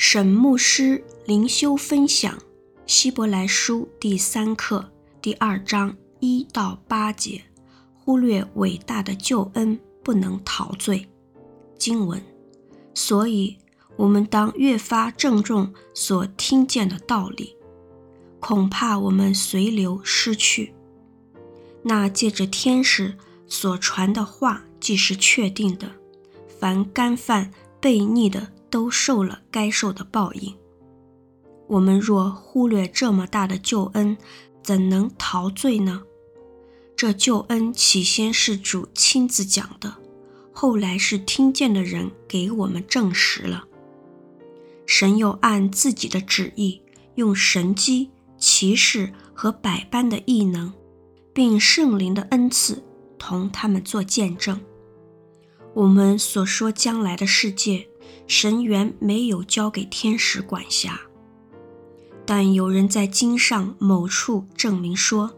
沈牧师灵修分享《希伯来书》第三课第二章一到八节，忽略伟大的救恩不能陶醉。经文，所以我们当越发郑重所听见的道理，恐怕我们随流失去。那借着天使所传的话，既是确定的，凡干犯悖逆的，都受了该受的报应。我们若忽略这么大的救恩，怎能陶醉呢？这救恩起先是主亲自讲的，后来是听见的人给我们证实了。神又按自己的旨意，用神迹、奇事和百般的异能，并圣灵的恩赐，同他们做见证。我们所说将来的世界，神原没有交给天使管辖，但有人在经上某处证明说：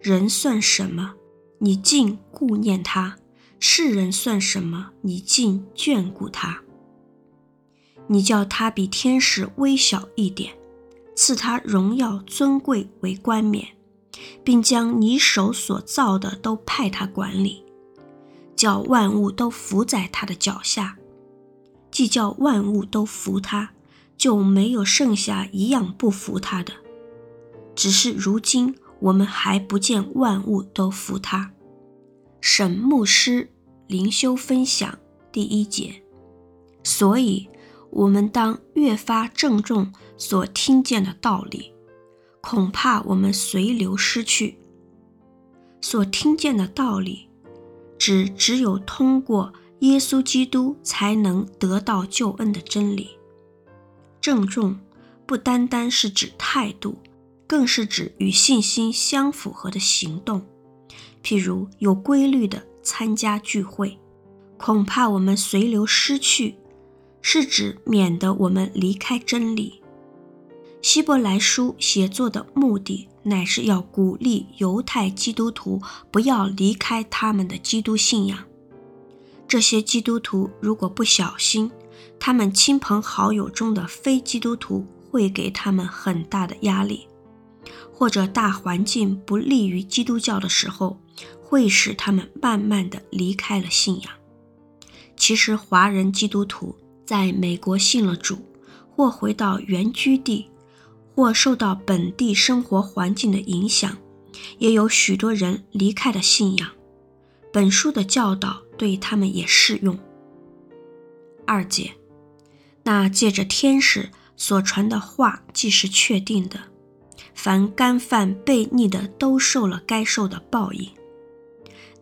人算什么，你竟顾念他；世人算什么，你竟眷顾他。你叫他比天使微小一点，赐他荣耀尊贵为冠冕，并将你手所造的都派他管理，叫万物都伏在他的脚下。既叫万物都服他，就没有剩下一样不服他的。只是如今我们还不见万物都服他。沈牧师灵修分享第一节，所以我们当越发郑重所听见的道理，恐怕我们随流失去。所听见的道理，只只有通过。耶稣基督才能得到救恩的真理。郑重不单单是指态度，更是指与信心相符合的行动。譬如有规律的参加聚会，恐怕我们随流失去，是指免得我们离开真理。希伯来书写作的目的，乃是要鼓励犹太基督徒不要离开他们的基督信仰。这些基督徒如果不小心，他们亲朋好友中的非基督徒会给他们很大的压力，或者大环境不利于基督教的时候，会使他们慢慢的离开了信仰。其实，华人基督徒在美国信了主，或回到原居地，或受到本地生活环境的影响，也有许多人离开了信仰。本书的教导。对他们也适用。二节，那借着天使所传的话，既是确定的，凡干犯悖逆的，都受了该受的报应。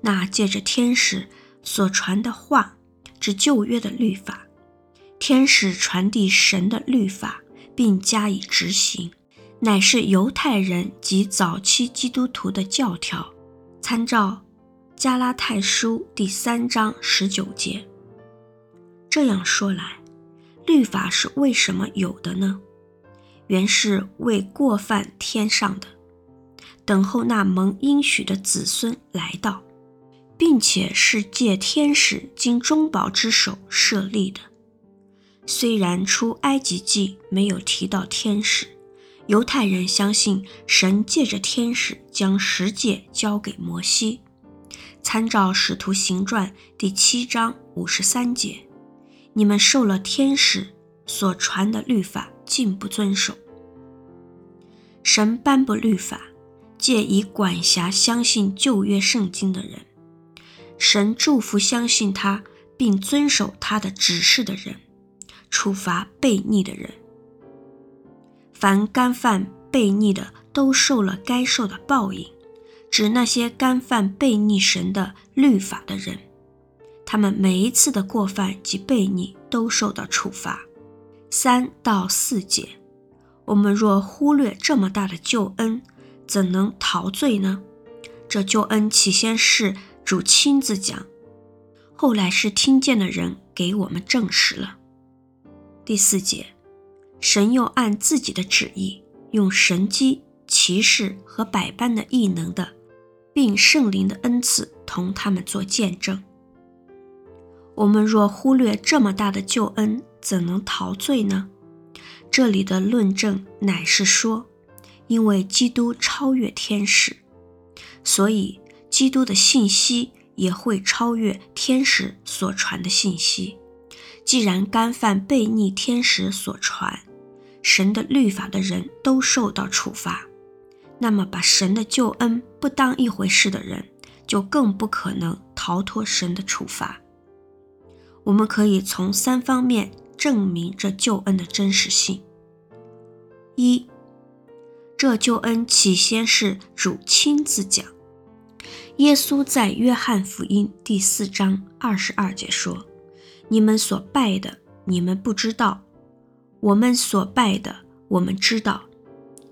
那借着天使所传的话，指旧约的律法，天使传递神的律法，并加以执行，乃是犹太人及早期基督徒的教条，参照。加拉太书第三章十九节。这样说来，律法是为什么有的呢？原是为过犯添上的，等候那蒙应许的子孙来到，并且是借天使经中保之手设立的。虽然出埃及记没有提到天使，犹太人相信神借着天使将十诫交给摩西。参照《使徒行传》第七章五十三节，你们受了天使所传的律法，竟不遵守。神颁布律法，借以管辖相信旧约圣经的人。神祝福相信他并遵守他的指示的人，处罚悖逆的人。凡干犯悖逆的，都受了该受的报应。指那些干犯悖逆神的律法的人，他们每一次的过犯及悖逆都受到处罚。三到四节，我们若忽略这么大的救恩，怎能陶醉呢？这救恩起先是主亲自讲，后来是听见的人给我们证实了。第四节，神又按自己的旨意，用神迹、奇事和百般的异能的。并圣灵的恩赐同他们做见证。我们若忽略这么大的救恩，怎能陶醉呢？这里的论证乃是说，因为基督超越天使，所以基督的信息也会超越天使所传的信息。既然干犯悖逆天使所传神的律法的人都受到处罚，那么把神的救恩不当一回事的人，就更不可能逃脱神的处罚。我们可以从三方面证明这救恩的真实性：一，这救恩起先是主亲自讲。耶稣在约翰福音第四章二十二节说。你们所拜的，你们不知道；我们所拜的，我们知道，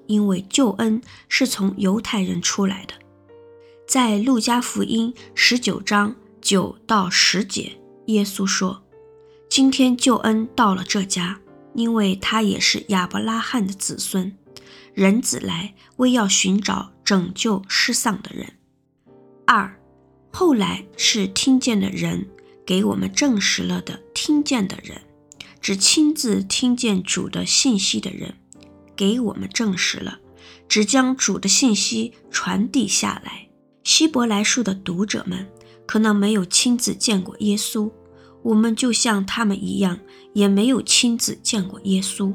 因为救恩是从犹太人出来的。在路加福音十九章九到十节，耶稣说：“今天救恩到了这家，因为他也是亚伯拉罕的子孙。人子来，为要寻找拯救失丧的人。”二，后来是听见的人。给我们证实了的，听见的人，只亲自听见主的信息的人，给我们证实了，只将主的信息传递下来。希伯来书的读者们可能没有亲自见过耶稣，我们就像他们一样，也没有亲自见过耶稣。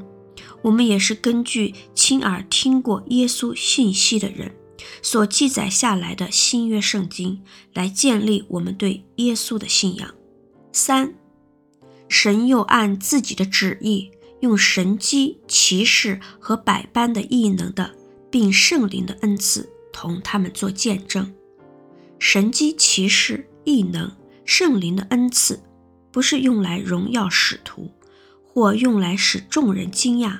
我们也是根据亲耳听过耶稣信息的人。所记载下来的新约圣经，来建立我们对耶稣的信仰。三，神又按自己的旨意，用神机骑士和百般的异能的，并圣灵的恩赐，同他们做见证。神机骑士、异能、圣灵的恩赐，不是用来荣耀使徒，或用来使众人惊讶，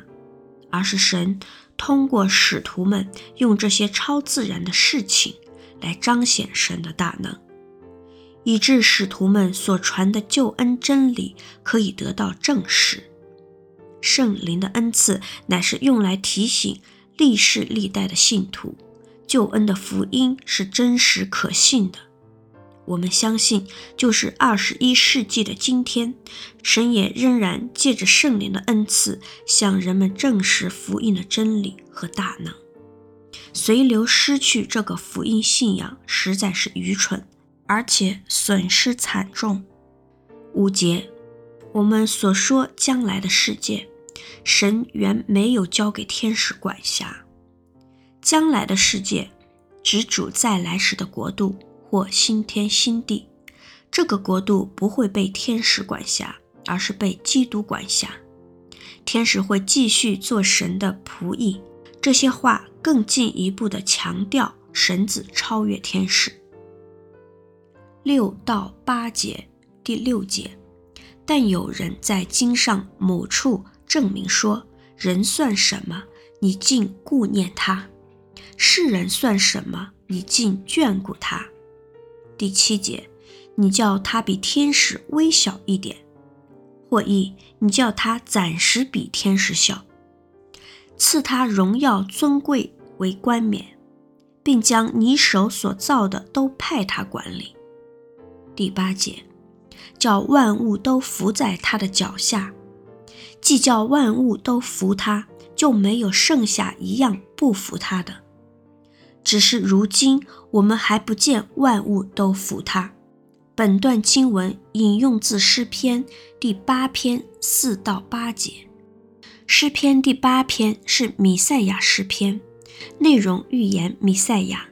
而是神通过使徒们用这些超自然的事情，来彰显神的大能。以致使徒们所传的救恩真理可以得到证实。圣灵的恩赐乃是用来提醒历世历代的信徒，救恩的福音是真实可信的。我们相信，就是二十一世纪的今天，神也仍然借着圣灵的恩赐，向人们证实福音的真理和大能。随流失去这个福音信仰，实在是愚蠢。而且损失惨重。五节，我们所说将来的世界，神原没有交给天使管辖。将来的世界，指主再来时的国度或新天新地。这个国度不会被天使管辖，而是被基督管辖。天使会继续做神的仆役。这些话更进一步地强调神子超越天使。六到八节，第六节，但有人在经上某处证明说：人算什么，你竟顾念他；世人算什么，你竟眷顾他。第七节，你叫他比天使微小一点，或译你叫他暂时比天使小，赐他荣耀尊贵为冠冕，并将你手所造的都派他管理。第八节，叫万物都伏在他的脚下，既叫万物都服他，就没有剩下一样不服他的。只是如今我们还不见万物都服他。本段经文引用自诗篇第八篇四到八节。诗篇第八篇是弥赛亚诗篇，内容预言弥赛亚。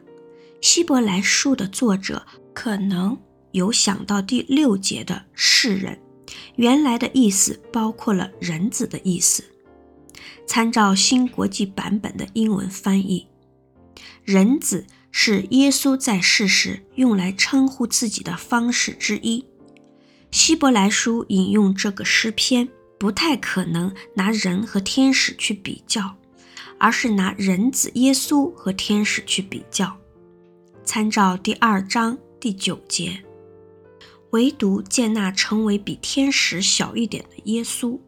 希伯来书的作者可能。有想到第六节的世人，原来的意思包括了人子的意思。参照新国际版本的英文翻译，人子是耶稣在世时用来称呼自己的方式之一。希伯来书引用这个诗篇，不太可能拿人和天使去比较，而是拿人子耶稣和天使去比较。参照第二章第九节。唯独见那成为比天使小一点的耶稣，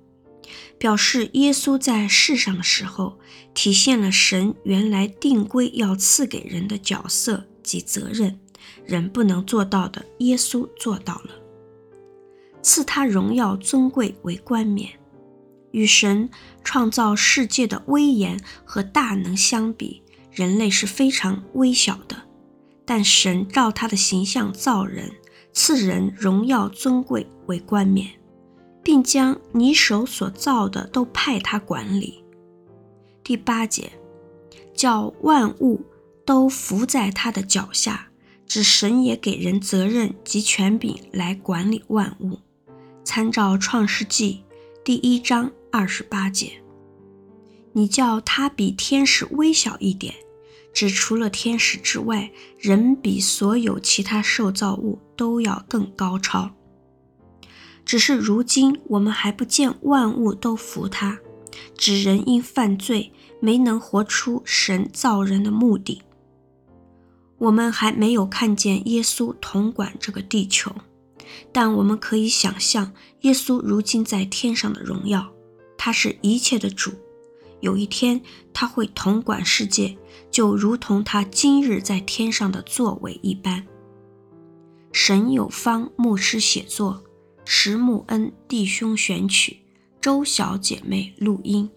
表示耶稣在世上的时候，体现了神原来定规要赐给人的角色及责任，人不能做到的，耶稣做到了，赐他荣耀尊贵为冠冕，与神创造世界的威严和大能相比，人类是非常微小的。但神照他的形象造人，赐人荣耀尊贵为冠冕，并将你手所造的都派他管理。第八节，叫万物都伏在他的脚下，指神也给人责任及权柄来管理万物。参照创世纪第一章二十八节，你叫他比天使微小一点。指除了天使之外，人比所有其他受造物都要更高超。只是如今我们还不见万物都服他，指人因犯罪没能活出神造人的目的。我们还没有看见耶稣统管这个地球，但我们可以想象耶稣如今在天上的荣耀，他是一切的主。有一天，他会统管世界，就如同他今日在天上的作为一般。神有方牧师写作，石木恩弟兄选曲，周小姐妹录音。